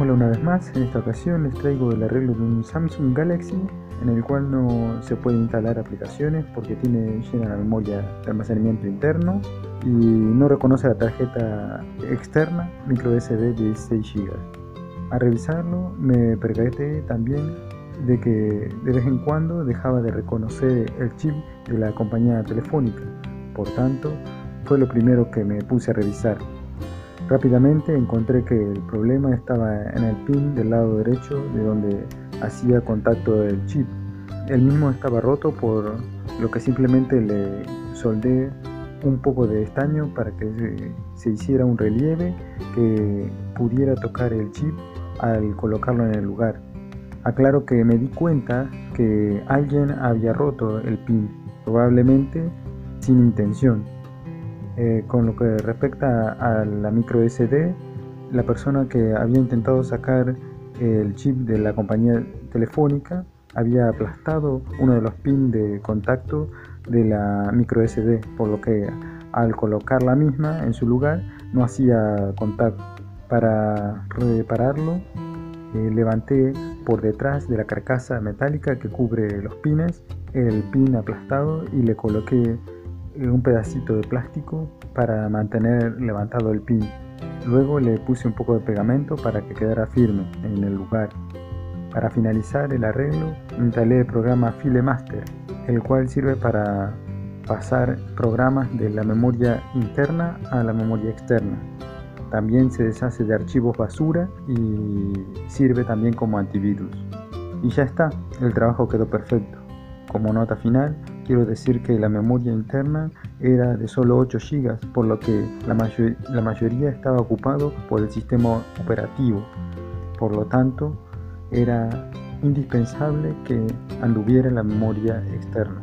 Hola una vez más, en esta ocasión les traigo el arreglo de un Samsung Galaxy en el cual no se puede instalar aplicaciones porque tiene llena la memoria de almacenamiento interno y no reconoce la tarjeta externa micro SD de 16 GB. Al revisarlo me percaté también de que de vez en cuando dejaba de reconocer el chip de la compañía telefónica, por tanto fue lo primero que me puse a revisar. Rápidamente encontré que el problema estaba en el pin del lado derecho de donde hacía contacto el chip. El mismo estaba roto por lo que simplemente le soldé un poco de estaño para que se, hiciera un relieve que pudiera tocar el chip al colocarlo en el lugar. Aclaro que me di cuenta que alguien había roto el pin, probablemente sin intención. Eh, con lo que respecta a la micro SD, la persona que había intentado sacar el chip de la compañía telefónica había aplastado uno de los pins de contacto de la micro SD, por lo que al colocar la misma en su lugar no hacía contacto. Para repararlo, eh, levanté por detrás de la carcasa metálica que cubre los pines el pin aplastado y le coloqué un pedacito de plástico para mantener levantado el pin. Luego le puse un poco de pegamento para que quedara firme en el lugar. Para finalizar el arreglo, instalé el programa FileMaster, el cual sirve para pasar programas de la memoria interna a la memoria externa. También se deshace de archivos basura y sirve también como antivirus. Y ya está, el trabajo quedó perfecto. Como nota final, quiero decir que la memoria interna era de solo 8 GB, por lo que la, la mayoría estaba ocupado por el sistema operativo. Por lo tanto, era indispensable que anduviera la memoria externa.